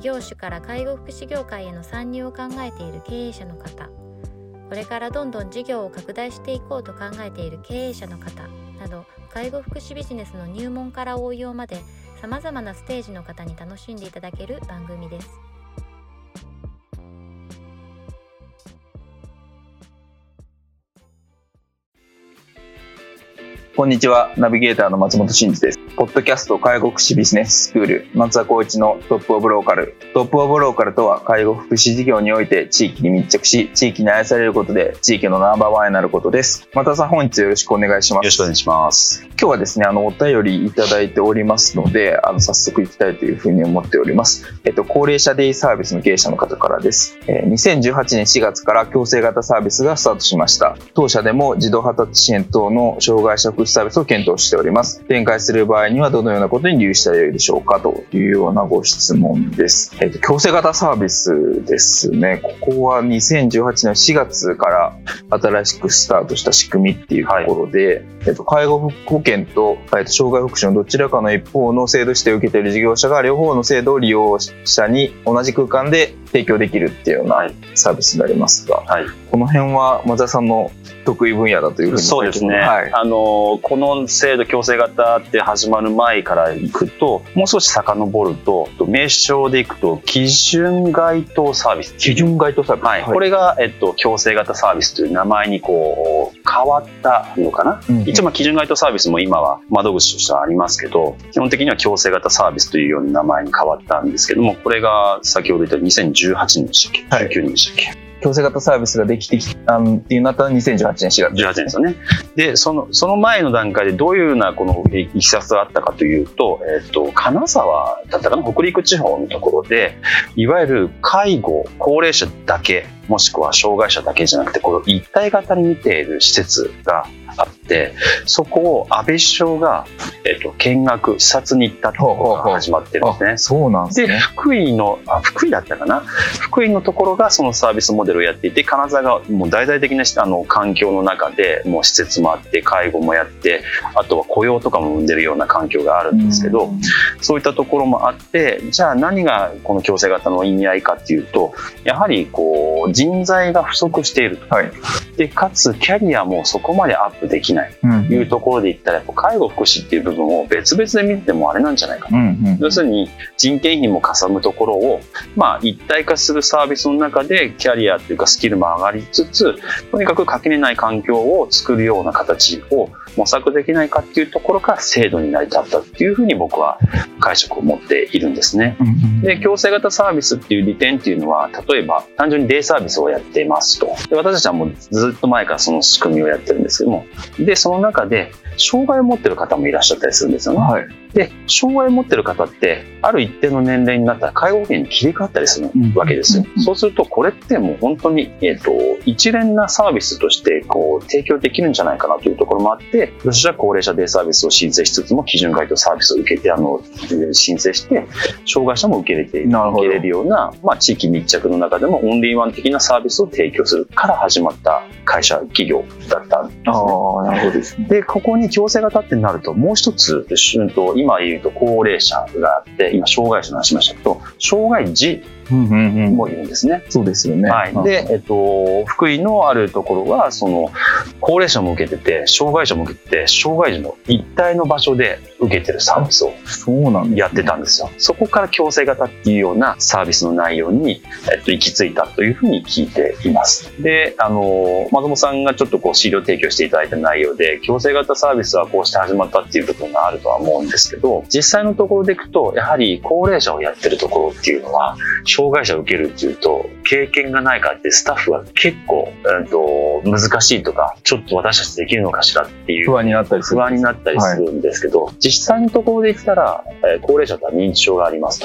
異業種から介護福祉業界への参入を考えている経営者の方これからどんどん事業を拡大していこうと考えている経営者の方など介護福祉ビジネスの入門から応用までさまざまなステージの方に楽しんでいただける番組です。こんにちは、ナビゲーターの松本真嗣です。ポッドキャスト介護福祉ビジネススクール、松田光一のトップオブローカル。トップオブローカルとは、介護福祉事業において地域に密着し、地域に愛されることで、地域のナンバーワンになることです。またさ、本日よろしくお願いします。よろしくお願いします。今日はですね、あの、お便りいただいておりますので、あの、早速行きたいというふうに思っております。えっと、高齢者デイサービスの経営者の方からです。えー、2018年4月から強制型サービスがスタートしました。当社でも児童発達支援等の障害者福祉サービスを検討しております。展開する場合にはどのようなことに留意したらよいでしょうかというようなご質問です。えっ、と、強制型サービスですね。ここは2018年4月から新しくスタートした仕組みっていうところで、はい、えっ、と、介護保険と、えっと、障害福祉のどちらかの一方の制度指定を受けている事業者が両方の制度を利用者に同じ空間で提供できるっていうようなサービスになりますが、はい、この辺は松田さんの得意分野だというふうにそうですね、はい、あのこの制度強制型って始まる前からいくともう少し遡ると名称でいくと基準該当サービス。基準該当サービス、はい、これが、えっと、強制型サービスという名前にこう変わったのかな、うん、一応基準該当サービスも今は窓口としてはありますけど基本的には強制型サービスというような名前に変わったんですけどもこれが先ほど言った2018年でしたっけ、はい、19年でしたっけ？強制型サービスができてきたっていうなったのは2018年4月。18年ですよね。で、その、その前の段階でどういうようなこのいきさつがあったかというと、えっ、ー、と、金沢だったかな、北陸地方のところで、いわゆる介護、高齢者だけ、もしくは障害者だけじゃなくて、この一体型に見ている施設があって、そこを安倍首相が、えっと、見学、視察に行ったところが始まってるんですね。そうなんですね。で、福井の、あ、福井だったかな？福井のところがそのサービスモデルをやっていて、金沢がもう大々的なあの環境の中で、もう施設もあって、介護もやって、あとは雇用とかも生んでるような環境があるんですけど、うそういったところもあって、じゃあ何がこの共生型の意味合いかっていうと、やはりこう、人材が不足していると。はい、で、かつキャリアもそこまでアップできない。というところで言ったら、やっぱ介護福祉っていう部分を別々で見てもあれなんじゃないかな、うんうん、要するに人件費もかさむところを、まあ、一体化するサービスの中でキャリアっていうかスキルも上がりつつとにかく垣根ない環境を作るような形を模索できないかっていうところから制度に成り立ったっていうふうに僕は解釈を持っているんですね。で強制型サービスっていう利点っていうのは例えば単純にデイサービスをやっていますと。で私たちはもうずっと前からその仕組みをやってるんですけどもでその中で障害を持ってる方もいらっしゃったりするんですよね。はい、で障害を持ってる方ってある一定の年齢になったら介護保険に切り替わったりするわけですよ。うん、そうするとこれってもう本当に、えーと、一連なサービスとしてこう提供できるんじゃないかなというところもあって私は高齢者デイサービスを申請しつつも基準該当サービスを受けてあの申請して障害者も受け入れて受け入れるような、まあ、地域密着の中でもオンリーワン的なサービスを提供するから始まった会社企業だったんです、ね。あなるほどですね、でここに強制型ってなるともう一つ今言うと高齢者があって今障害者の話しましたけど障害児もいるんですね。そうですよね。はい。で、えっと、福井のあるところは、その、高齢者も受けてて、障害者も受けてて、障害児の一体の場所で受けてるサービスをやってたんですよ。そこから強制型っていうようなサービスの内容に、えっと、行き着いたというふうに聞いています。で、あの、松本さんがちょっとこう資料提供していただいた内容で、強制型サービスはこうして始まったっていう部分があるとは思うんですけど、実際のところでいくと、やはり高齢者をやってるところっていうのは、障害者を受けるっていうと、経験がないからってスタッフは結構、うん、と難しいとかちょっと私たちできるのかしらっていう不安になったりする不安になったりするんですけど、実際のところで言ったら、えー高齢者とは認知症があります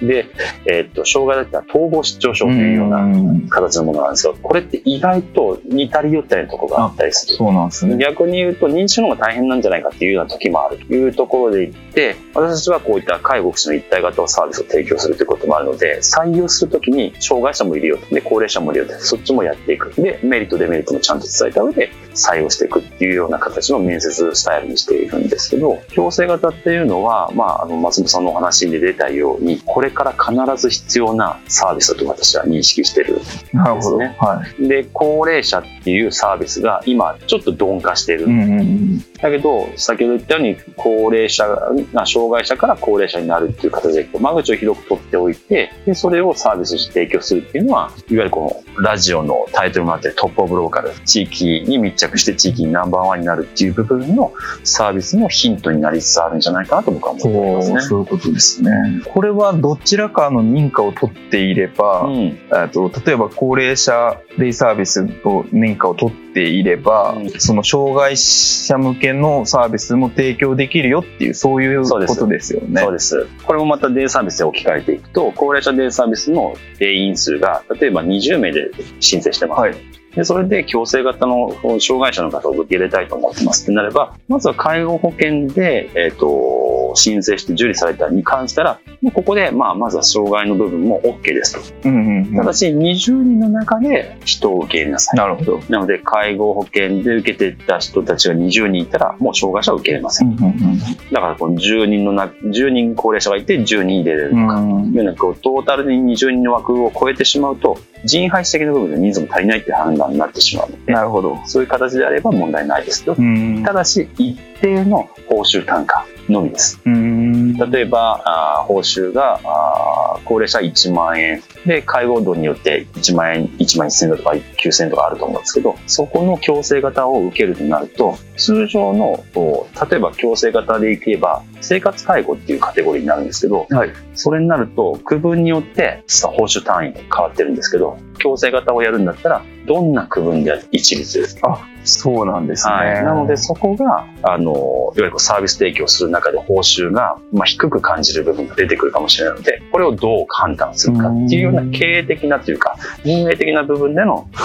ね。で、えーっと障害だったら統合失調症というようなうん。形のものなんですよ。これって意外と似たり寄ったりのところがあったりする。そうなんですね。逆に言うと認知症の方が大変なんじゃないかっていうような時もある。というところで言って私たちはこういった介護福祉の一体型のサービスを提供するということもあるので採用するときに障害者もいるよで高齢者もいるよでそっちもやっていく。でメリットデメリットもちゃんと伝えた上で採用していくっていうような形の面接スタイルにしているんですけど強制型っていうのは、まあ、あの松本さんのお話に出たようにこれから必ず必要なサービスだと私は認識してるなるほど、ですねはい。で高齢者っていうサービスが今ちょっと鈍化している。うんうんうんだけど、先ほど言ったように、高齢者が、障害者から高齢者になるっていう形で、間口を広く取っておいて、で、それをサービスとして提供するっていうのは、いわゆるこのラジオのタイトルもあってトップオブローカル、地域に密着して地域にナンバーワンになるっていう部分のサービスのヒントになりつつあるんじゃないかなと僕は思ってますね。そうそういうことですね。これはどちらかの認可を取っていれば、うん、えっと例えば高齢者デイサービスと認可を取っていれば、うんその障害者向けのサービスも提供できるよっていうそういうことですよね。そうです。これもまたデイサービスで置き換えていくと、高齢者デイサービスの定員数が、例えば20名で申請してます。はいでそれで強制型の障害者の方を受け入れたいと思ってますってなれば、まずは介護保険で、えっ、と、申請して受理されたに関したら、もうここで、まあ、まずは障害の部分も OK ですと。うんうんうんただし、20人の中で人を受け入れなさい。なるほど。なので、介護保険で受けてた人たちが20人いたら、もう障害者は受け入れません。うんうんだから、この10人のな、10人高齢者がいて10人入れれるのか。うんうんいうようなこうトータルで20人の枠を超えてしまうと人配置的な部分で人数も足りないっていう判断になってしまう。のでなるほど。そういう形であれば問題ないですよ。うん。ただし一定の報酬単価のみです。うん。例えばあー報酬があー高齢者1万円。で介護度によって1万円1万1000円とか9000円とかあると思うんですけどそこの強制型を受けるとなると通常の例えば強制型でいけば生活介護っていうカテゴリーになるんですけどはい。それになると区分によって報酬単位が変わってるんですけど強制型をやるんだったらどんな区分で一律あ、そうなんですね。はい、なのでそこがあのいわゆるサービス提供する中で報酬が、まあ、低く感じる部分が出てくるかもしれないのでこれをどう判断するかっていうような経営的なというか運営的な部分でのあ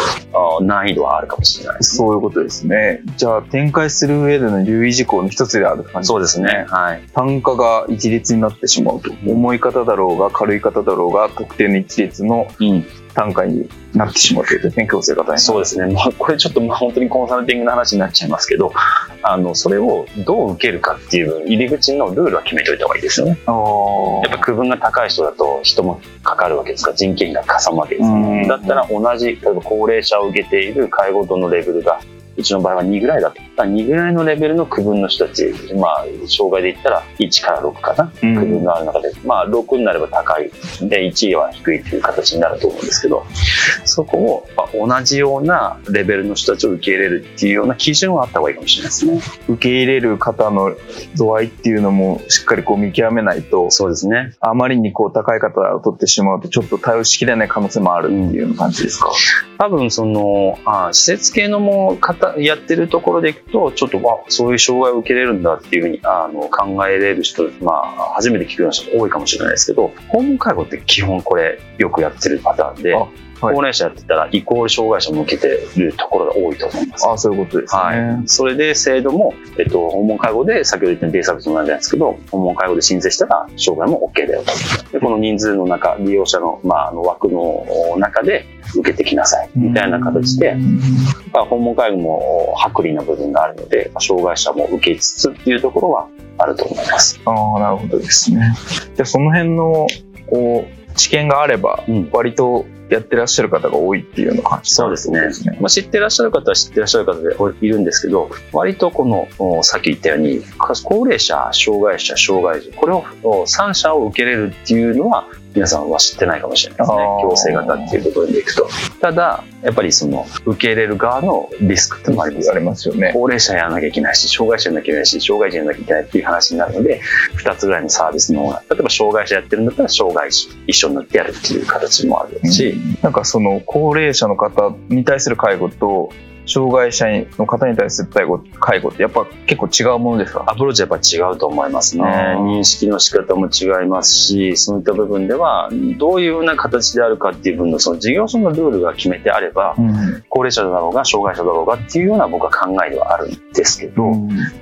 難易度はあるかもしれないね。そういうことですね。じゃあ、展開する上での留意事項の一つである感じそうですね。はい。単価が一律になってしまうと。重い方だろうが軽い方だろうが特定の一律のうん。単価になってしまうというですね、強制型に。そうですね。まあ、これちょっとまあ本当にコンサルティングの話になっちゃいますけど、あの、それをどう受けるかっていう分入り口のルールは決めておいた方がいいですよね。あーやっぱ区分が高い人だと人もかかるわけですから人件費がかさむわけですうんね。だったら同じ、例えば高齢者を受けている介護度のレベルが、うちの場合は2ぐらいだと。だ2ぐらいのレベルの区分の人たち、まあ、障害で言ったら1から6かな。うん区分がある中で、まあ、6になれば高い。で、1位は低いという形になると思うんですけど、そこを、まあ、同じようなレベルの人たちを受け入れるっていうような基準はあった方がいいかもしれないですね。受け入れる方の度合いっていうのもしっかりこう見極めないと、そうですね。あまりにこう高い方を取ってしまうとちょっと対応しきれない可能性もあるっていう感じですか？多分そのあ施設系のも方やってるところでいくとちょっとわそういう障害を受けれるんだっていうふうにあの考えれる人、まあ、初めて聞くような人多いかもしれないですけど訪問介護って基本これよくやってるパターンで、高齢者やってたらイコール障害者も受けてるところが多いと思います。ああ、そういうことですね。はい、それで制度も、えっと、訪問介護で先ほど言ったデイサービスもなんじゃないですけど訪問介護で申請したら障害も OK だよとでこの人数の中利用者の,、まあ、あの枠の中で受けてきなさいみたいな形で、まあ、訪問介護も薄利な部分があるので障害者も受けつつっていうところはあると思います。ああ、なるほどですね。じゃあその辺のこう知見があれば、うん割とやってらっしゃる方が多いっていうような感じそうですね。まあ、知ってらっしゃる方は知ってらっしゃる方でいるんですけど割とこのおさっき言ったように高齢者障害者障害児これをお三者を受けれるっていうのは皆さんは知ってないかもしれないですね。強制型っていうところでいくと。ただやっぱりその受け入れる側のリスクってのもありますますよね。高齢者やらなきゃいけないし、障害者やらなきゃいけないし、障害者やらなきゃいけないっていう話になるので、2つぐらいのサービスの、例えば障害者やってるんだったら、障害者一緒になってやるっていう形もあるし、なんかその高齢者の方に対する介護と障害者の方に対する介護介護ってやっぱ結構違うものですか？アプローチはやっぱ違うと思いますね。認識の仕方も違いますし、そういった部分では、どういうような形であるかっていう分の、その事業所のルールが決めてあれば、うん高齢者だろうが、障害者だろうがっていうような僕は考えではあるんですけど、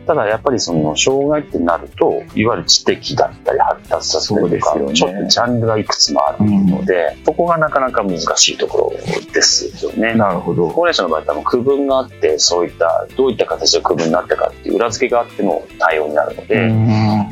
ただやっぱりその障害ってなるといわゆる知的だったり発達させたりとか、ねちょっとジャンルがいくつもあるので、そこがなかなか難しいところですよね。なるほど。高齢者の場合多分区分があってそういったどういった形で区分になったかっていう裏付けがあっての対応になるので、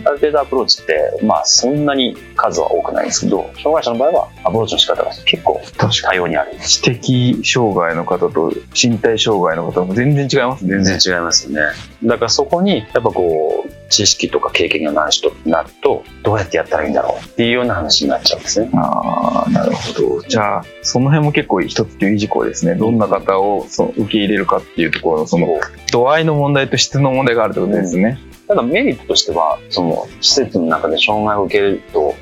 ある程度アプローチってまあそんなに数は多くないんですけど障害者の場合はアプローチの仕方が結構多様にある。知的障害の方と身体障害の方も全然違いますね。全然違いますよね。だからそこにやっぱこう知識とか経験がない人になるとどうやってやったらいいんだろうっていうような話になっちゃうんですねああ、なるほど。じゃあ、その辺も結構一つ注意事項ですね。どんな方をその受け入れるかっていうところの、その、度合いの問題と質の問題があるってことですね。ただメリットとしてはその施設の中で障害を受けると,、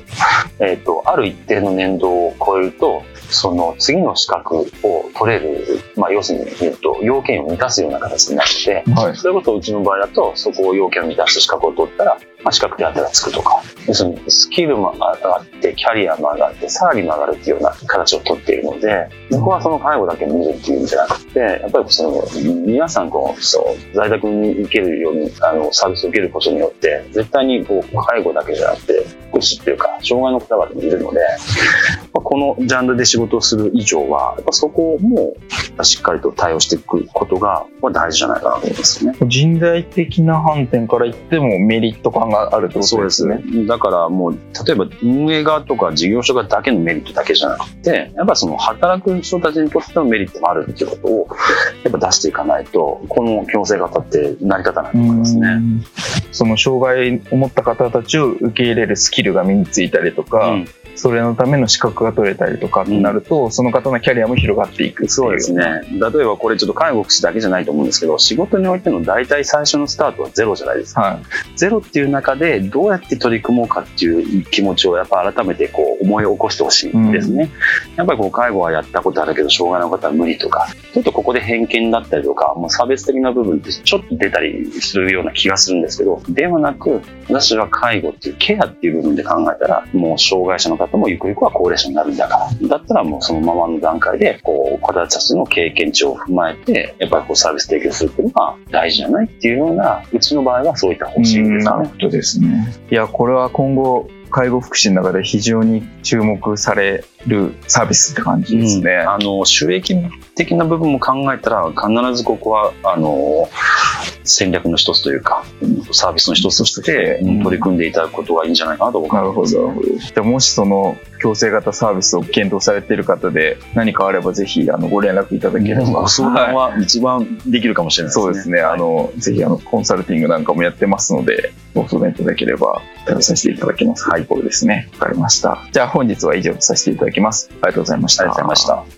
えー、とある一定の年度を超えるとその次の資格を取れる、まあ、要するに言うと要件を満たすような形になってはい。それこそうちの場合だとそこを要件を満たして資格を取ったら、まあ、資格手当がつくとか要するにスキルも上がってキャリアも上がってサラリーも上がるっていうような形を取っているので僕はその介護だけ見るっていうんじゃなくてやっぱりその皆さんこうそう在宅に受けるようにあのサービスを受けることによって絶対にこう介護だけじゃなくて福祉っていうか障害の方々もいるのでこのジャンルで仕事をする以上はやっぱそこもしっかりと対応していくことが大事じゃないかなと思いますね。人材的な観点から言ってもメリット感があるってことですね。だからもう、例えば運営側とか事業所側だけのメリットだけじゃなくて、やっぱその働く人たちにとってのメリットもあるっていうことを、やっぱ出していかないと、この強制型って成り立たないと思いますね。うんその障害を持った方たちを受け入れるスキルが身についたりとか、うんそれのための資格が取れたりとかってなると、その方のキャリアも広がっていくそうですね。例えばこれちょっと介護福祉だけじゃないと思うんですけど、仕事においての大体最初のスタートはゼロじゃないですか。はゼロっていう中でどうやって取り組もうかっていう気持ちをやっぱ改めてこう思い起こしてほしいんですね。やっぱりこう介護はやったことあるけど障害の方は無理とか、ちょっとここで偏見だったりとか、もう差別的な部分ってちょっと出たりするような気がするんですけど、ではなく、私は介護っていうケアっていう部分で考えたら、もう障害者の方もゆくゆくは高齢者になるんだから、だったらもうそのままの段階で、こう、子たちの経験値を踏まえて、やっぱりこうサービス提供するっていうのが大事じゃないっていうような、うちの場合はそういった方針うんですね。なるほどですね。いや、これは今後、介護福祉の中で非常に注目されるサービスって感じですね。あの収益的な部分も考えたら必ずここはあの戦略の一つというかサービスの一つとしてうん取り組んでいただくことがいいんじゃないかなと僕はなるほど、なるほど。じゃあもしその強制型サービスを検討されている方で何かあればぜひあのご連絡いただければ。ご相談は一番できるかもしれないですね。そうですね。あの、ぜひあの、コンサルティングなんかもやってますので、ご相談いただければ、対応させていただきます。はい、これですね。わかりました。じゃあ本日は以上とさせていただきます。ありがとうございました。ありがとうございました。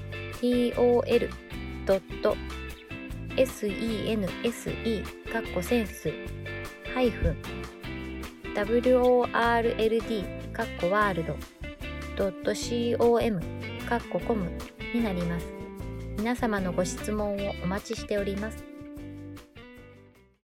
コロンスラッシュスラッシュ tol.sense かっこセンスハイフン world かっこワールド .com かっこコムになります。皆様のご質問をお待ちしております。